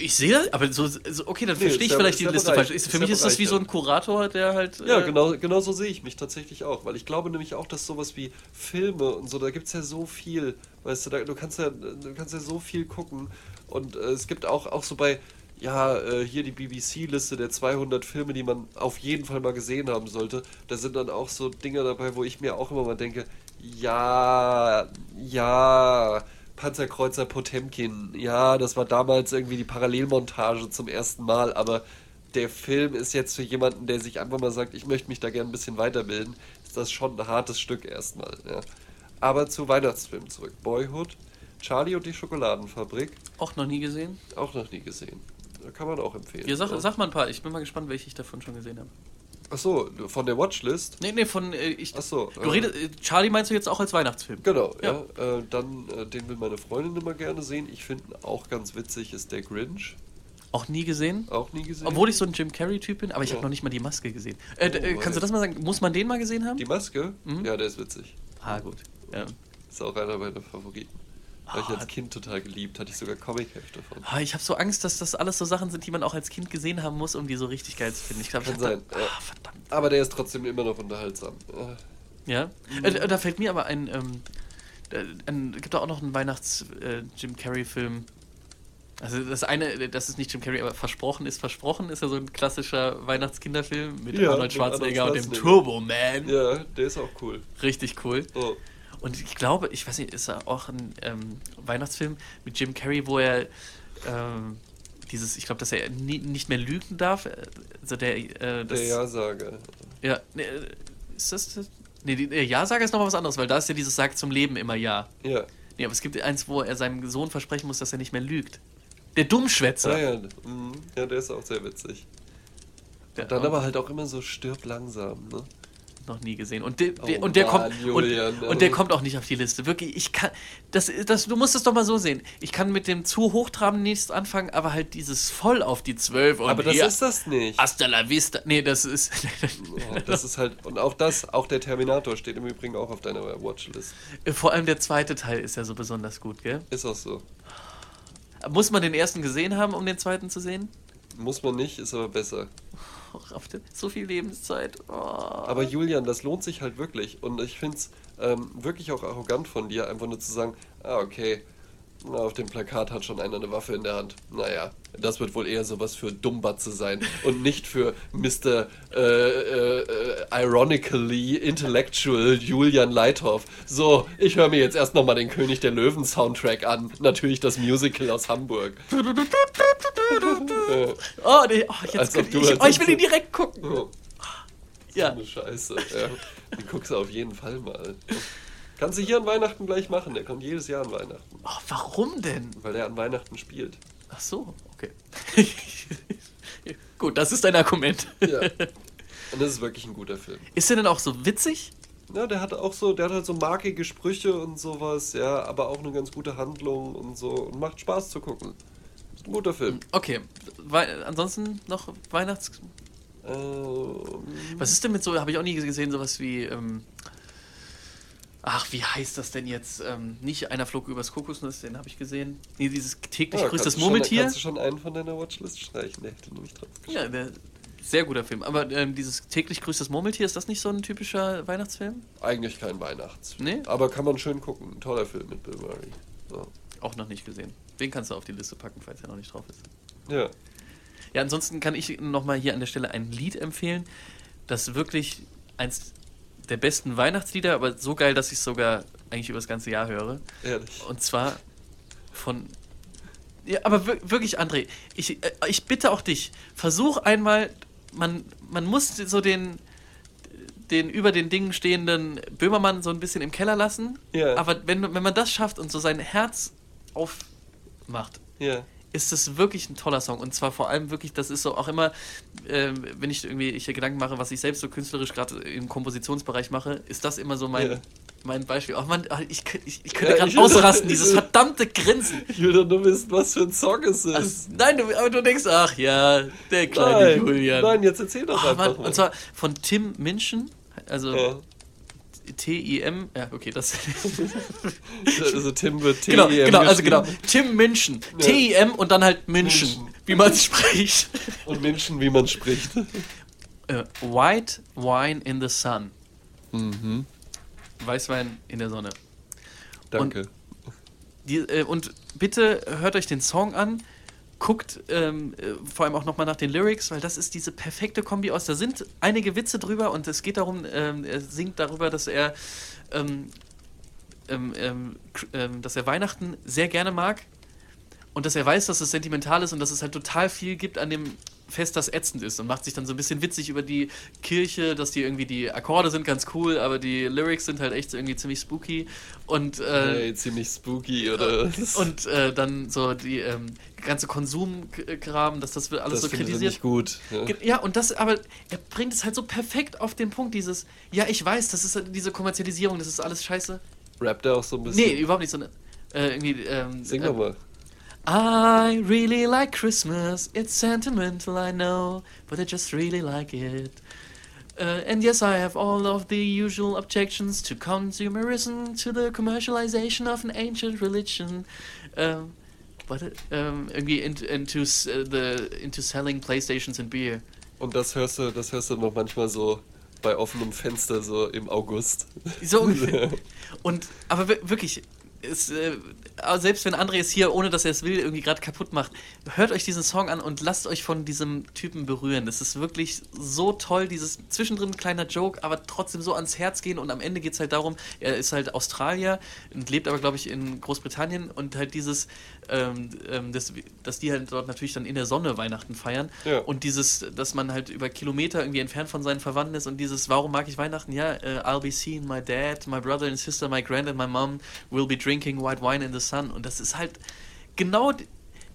ich sehe das, aber so, so okay, dann nee, verstehe ich vielleicht die Liste falsch. Für mich ist das wie so ein Kurator, der halt. Ja, äh, genau, genau so sehe ich mich tatsächlich auch, weil ich glaube nämlich auch, dass sowas wie Filme und so, da gibt es ja so viel, weißt du, da, du kannst ja, du kannst ja so viel gucken und äh, es gibt auch, auch so bei ja, äh, hier die BBC-Liste der 200 Filme, die man auf jeden Fall mal gesehen haben sollte. Da sind dann auch so Dinge dabei, wo ich mir auch immer mal denke, ja, ja, Panzerkreuzer Potemkin. Ja, das war damals irgendwie die Parallelmontage zum ersten Mal, aber der Film ist jetzt für jemanden, der sich einfach mal sagt, ich möchte mich da gerne ein bisschen weiterbilden, ist das schon ein hartes Stück erstmal. Ja. Aber zu Weihnachtsfilmen zurück. Boyhood, Charlie und die Schokoladenfabrik, Auch noch nie gesehen? auch noch nie gesehen. Da kann man auch empfehlen. Ja, sag, sag mal ein paar. Ich bin mal gespannt, welche ich davon schon gesehen habe. Achso, von der Watchlist? Nee, nee, von. Äh, ich, Ach so, Du äh. redest, äh, Charlie meinst du jetzt auch als Weihnachtsfilm? Genau, Ja. ja. Äh, dann, äh, den will meine Freundin immer gerne sehen. Ich finde auch ganz witzig ist der Grinch. Auch nie gesehen? Auch nie gesehen. Obwohl ich so ein Jim Carrey-Typ bin, aber ich Ja. habe noch nicht mal die Maske gesehen. Äh, Oh, kannst du das mal sagen? Muss man den mal gesehen haben? Die Maske? Mhm. Ja, der ist witzig. Ah, gut. Ja. Ist auch einer meiner Favoriten. Habe ich Ah. als Kind total geliebt. Hatte ich sogar Comic-Hefte von. Ah, ich habe so Angst, dass das alles so Sachen sind, die man auch als Kind gesehen haben muss, um die so richtig geil zu finden. Ich glaube, Kann sein, Da, ah, verdammt. Aber der ist trotzdem immer noch unterhaltsam. Äh, Ja. Äh, da fällt mir aber ein, ähm, ein gibt auch noch einen Weihnachts-Jim Carrey-Film. Also das eine, das ist nicht Jim Carrey, aber Versprochen ist Versprochen, ist ja so ein klassischer Weihnachtskinderfilm mit Ja, Arnold mit Schwarzenegger Arnold und dem. Turbo Man. Ja, der ist auch cool. Richtig cool. Oh. Und ich glaube, ich weiß nicht, ist er auch ein ähm, Weihnachtsfilm mit Jim Carrey, wo er ähm, dieses, ich glaube, dass er nie, nicht mehr lügen darf. Also der, äh, das, Der Ja-Sager. Ja, ne, äh, ist das. das nee, der Ja-Sager ist nochmal was anderes, weil da ist ja dieses Sagt zum Leben immer Ja. Ja. Nee, aber es gibt eins, wo er seinem Sohn versprechen muss, dass er nicht mehr lügt. Der Dummschwätzer. Ah, ja. Mhm. ja, der ist auch sehr witzig. Der, Dann aber halt auch immer so stirb langsam, ne? Noch nie gesehen. Und, der Oh und der Mann, kommt Julian, und, und der kommt auch nicht auf die Liste. Wirklich, ich kann das, das du musst es doch mal so sehen. Ich kann mit dem zu hochtraben nichts anfangen, aber halt dieses voll auf die 12 und Aber das hier, ist das nicht. hasta la vista. Nee, das ist Ja, das ist halt, und auch das, auch der Terminator steht im Übrigen auch auf deiner Watchlist. vor allem der zweite Teil ist ja so besonders gut, gell? Ist auch so. Muss man den ersten gesehen haben, um den zweiten zu sehen? Muss man nicht, ist aber besser. Den, so viel Lebenszeit. Oh. Aber Julian, das lohnt sich halt wirklich. Und ich finde es ähm, wirklich auch arrogant von dir, einfach nur zu sagen, ah, okay, na, auf dem Plakat hat schon einer eine Waffe in der Hand. Naja, das wird wohl eher sowas für Dummbatze sein und nicht für Mr. Äh, äh, ironically intellectual Julian Leithoff. So, ich höre mir jetzt erst nochmal den König der Löwen Soundtrack an. Natürlich das Musical aus Hamburg. Oh, nee, oh, jetzt, ich, als oh, ich will ihn direkt gucken. oh. Ja. Eine Scheiße. Ja. Den guckst du auf jeden Fall mal. Kannst du hier an Weihnachten gleich machen. Der kommt jedes Jahr an Weihnachten. Oh, warum denn? Weil der an Weihnachten spielt. Ach so, okay. Gut, das ist dein Argument. Ja. Und das ist wirklich ein guter Film. Ist der denn auch so witzig? Ja, der hat auch so, der hat halt so markige Sprüche und sowas, ja, aber auch eine ganz gute Handlung und so und macht Spaß zu gucken. Ist ein guter Film. Okay, Wei ansonsten noch Weihnachts... Ähm, Was ist denn mit so, habe ich auch nie gesehen, sowas wie... Ähm, ach, wie heißt das denn jetzt? Ähm, nicht einer flog übers Kokosnuss, den habe ich gesehen. Nee, dieses täglich ja, grüßt das du schon- Murmeltier. Kannst du schon einen von deiner Watchlist streichen? Der hätte nämlich drauf geschrieben. Ja, der, sehr guter Film. Aber ähm, dieses täglich grüßt das Murmeltier, ist das nicht so ein typischer Weihnachtsfilm? Eigentlich kein Weihnachtsfilm. Nee? Aber kann man schön gucken. Ein toller Film mit Bill Murray. So. Auch noch nicht gesehen. Den kannst du auf die Liste packen, falls er noch nicht drauf ist. Ja. Ja, ansonsten kann ich nochmal hier an der Stelle ein Lied empfehlen, das wirklich eins der besten Weihnachtslieder, aber so geil, dass ich es sogar eigentlich über das ganze Jahr höre. Ehrlich. Und zwar von. Ja, aber wir- wirklich, André, ich, äh, ich bitte auch dich, versuch einmal, man, man muss so den, den über den Dingen stehenden Böhmermann so ein bisschen im Keller lassen. Ja. Aber wenn, wenn man das schafft und so sein Herz aufmacht, Ja. Ist es wirklich ein toller Song. Und zwar vor allem wirklich, das ist so auch immer, ähm, wenn ich irgendwie ich hier Gedanken mache, was ich selbst so künstlerisch gerade im Kompositionsbereich mache, ist das immer so mein, Ja. mein Beispiel. Oh Mann, ich, ich, ich könnte Ja, gerade ausrasten, dieses will- verdammte Grinsen. Ich will doch nur wissen, was für ein Song es ist. Also, nein, du, aber du denkst, ach ja, der kleine nein, Julian. nein, jetzt erzähl doch Oh, einfach Mann, mal. und zwar von Tim Minchen, also ja. T-I-M, ja, okay, das. Also Tim wird T genau, genau, also genau. Tim Minchen. Ja. T-I-M und dann halt Minchen, Minchen. wie man es spricht. Und Menschen, wie man spricht. Äh, White Wine in the Sun. Mhm. Weißwein in der Sonne. Danke. Die, äh, und bitte hört euch den Song an. Guckt ähm, äh, vor allem auch nochmal nach den Lyrics, weil das ist diese perfekte Kombi aus. Da sind einige Witze drüber und es geht darum, ähm, er singt darüber, dass er ähm, ähm, ähm, ähm, dass er Weihnachten sehr gerne mag und dass er weiß, dass es sentimental ist und dass es halt total viel gibt an dem Fest, das ätzend ist und macht sich dann so ein bisschen witzig über die Kirche, dass die irgendwie die Akkorde sind ganz cool, aber die Lyrics sind halt echt so irgendwie ziemlich spooky und äh, Hey, ziemlich spooky, oder? und äh, dann so die ähm, ganze Konsumkram, dass das wird alles das so er kritisiert. nicht gut. Ja. Ja, und das, aber er bringt es halt so perfekt auf den Punkt, dieses, ja, ich weiß, das ist diese Kommerzialisierung, das ist alles scheiße. Rappt er auch so ein bisschen? Nee, überhaupt nicht so eine, äh, irgendwie, ähm, Sing äh, doch mal. I really like Christmas, it's sentimental, I know, but I just really like it. Uh, and yes, I have all of the usual objections to consumerism, to the commercialization of an ancient religion, um, but um, irgendwie into, into, uh, the, into selling Playstations and beer. Und das hörst du, das hörst du noch manchmal so bei offenem Fenster, so im August. So ungefähr. Und, aber wir- wirklich, es, äh, aber selbst wenn André es hier, ohne dass er es will, irgendwie gerade kaputt macht, hört euch diesen Song an und lasst euch von diesem Typen berühren. Das ist wirklich so toll, dieses zwischendrin ein kleiner Joke, aber trotzdem so ans Herz gehen und am Ende geht es halt darum, er ist halt Australier und lebt aber, glaube ich, in Großbritannien und halt dieses, ähm, ähm, das, dass die halt dort natürlich dann in der Sonne Weihnachten feiern Ja. und dieses, dass man halt über Kilometer irgendwie entfernt von seinen Verwandten ist und dieses, warum mag ich Weihnachten? Ja, äh, I'll be seeing my dad, my brother and sister, my grand and my mom will be drinking white wine in the sun. Und das ist halt genau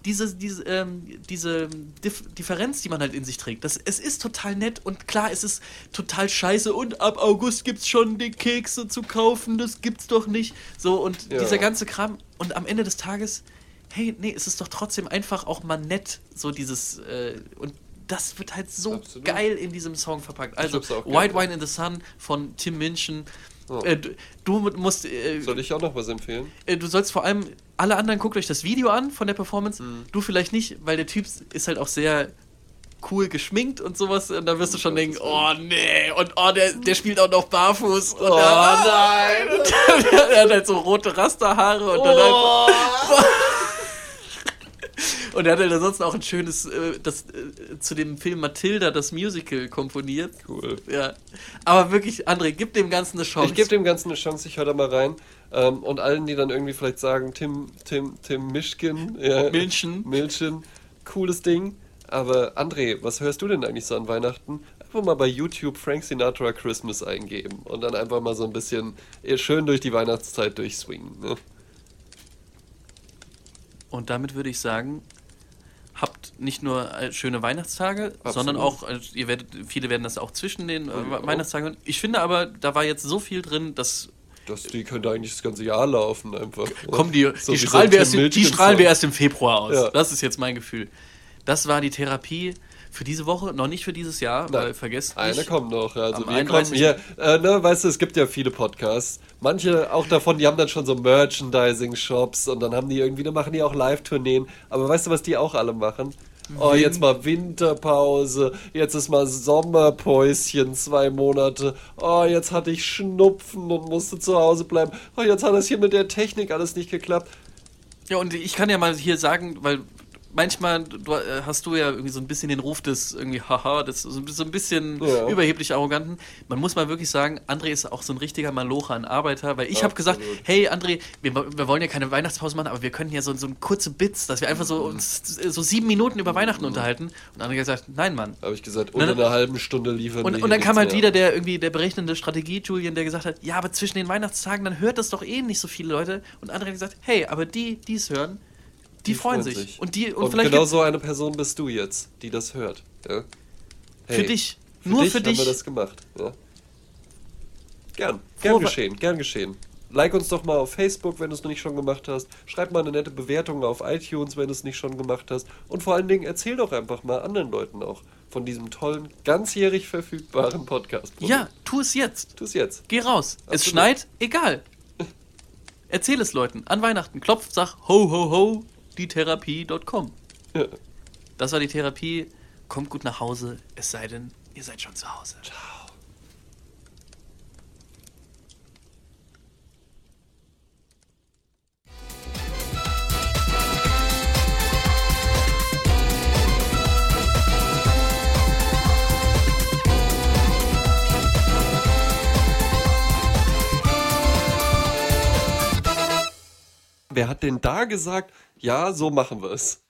diese, diese, ähm, diese Dif Differenz, die man halt in sich trägt. Das, es ist total nett und klar, es ist total scheiße und ab August gibt's schon die Kekse zu kaufen, das gibt's doch nicht. So, und Ja. dieser ganze Kram. Und am Ende des Tages, hey, nee, es ist doch trotzdem einfach auch mal nett, so dieses, äh, und das wird halt so Absolut. geil in diesem Song verpackt. Also, White. Wine in the Sun von Tim Minchin. Oh. Äh, du, du musst, äh, Soll ich auch noch was empfehlen? äh, du sollst vor allem, alle anderen guckt euch das Video an von der Performance, Mhm. du vielleicht nicht, weil der Typ ist halt auch sehr cool geschminkt und sowas und da wirst du schon das denken, oh nee, und oh, der, der spielt auch noch barfuß und Oh, der, nein! er hat halt so rote Rasterhaare und dann halt, und er hat halt ansonsten auch ein schönes, äh, das, äh, zu dem Film Matilda, das Musical, komponiert. Cool. Ja, aber wirklich, André, gib dem Ganzen eine Chance. Ich gebe dem Ganzen eine Chance, ich höre da mal rein. Ähm, und allen, die dann irgendwie vielleicht sagen, Tim, Tim, Tim Mischkin, ja, Milchen. Milchen, cooles Ding. Aber André, was hörst du denn eigentlich so an Weihnachten? Einfach mal bei YouTube Frank Sinatra Christmas eingeben und dann einfach mal so ein bisschen eh, schön durch die Weihnachtszeit durchswingen. Ne? Und damit würde ich sagen, habt nicht nur äh, schöne Weihnachtstage, Absolut. sondern auch, äh, ihr werdet, viele werden das auch zwischen den äh, auch. Weihnachtstagen. Ich finde aber, da war jetzt so viel drin, dass Das, die könnte eigentlich das ganze Jahr laufen einfach. Komm, die, So die, strahlen, wir erst, im- die strahlen wir erst im Februar aus. Ja. Das ist jetzt mein Gefühl. Das war die Therapie für diese Woche, noch nicht für dieses Jahr, Nein. weil vergesst Eine nicht. kommt noch. Also wir kommen 31. hier, äh, ne, weißt du, es gibt ja viele Podcasts. Manche auch davon, die haben dann schon so Merchandising-Shops und dann haben die irgendwie, dann machen die auch Live-Tourneen. Aber weißt du, was die auch alle machen? Oh, jetzt mal Winterpause, jetzt ist mal Sommerpäuschen, zwei Monate. Oh, jetzt hatte ich Schnupfen und musste zu Hause bleiben. Oh, jetzt hat es hier mit der Technik alles nicht geklappt. Ja, und ich kann ja mal hier sagen, weil manchmal du, äh, hast du ja irgendwie so ein bisschen den Ruf des irgendwie, haha, das so, so ein bisschen Ja. überheblich arroganten. Man muss mal wirklich sagen, André ist auch so ein richtiger Malocher, ein Arbeiter, weil ich habe gesagt, hey André, wir, wir wollen ja keine Weihnachtspause machen, aber wir können ja so, so ein kurze Bits, dass wir einfach so uns so sieben Minuten über Weihnachten unterhalten. Und André hat gesagt, nein, Mann. Habe ich gesagt, unter einer halben Stunde liefern Und, und dann kam halt mehr. wieder der irgendwie der berechnende Strategie Julian, der gesagt hat, ja, aber zwischen den Weihnachtstagen, dann hört das doch eh nicht so viele Leute. Und André hat gesagt, hey, aber die, die es hören, die, freuen sich. Und die und, Und, vielleicht genau so eine Person bist du jetzt, die das hört. Ja? für dich, Für nur dich für haben dich. wir das gemacht. Ja? Gern, gern Frohe- geschehen, gern geschehen. Like uns doch mal auf Facebook, wenn du es noch nicht schon gemacht hast. Schreib mal eine nette Bewertung auf iTunes, wenn du es nicht schon gemacht hast. Und vor allen Dingen erzähl doch einfach mal anderen Leuten auch von diesem tollen, ganzjährig verfügbaren Podcast. Ja, tu es jetzt. Tu es jetzt. Geh raus. Es Absolut. schneit, egal. Erzähl es Leuten an Weihnachten. Klopf, sag ho ho ho, die Therapie.com. Ja. Das war die Therapie. Kommt gut nach Hause, es sei denn, ihr seid schon zu Hause. Ciao. wer hat denn da gesagt, ja, so machen wir es?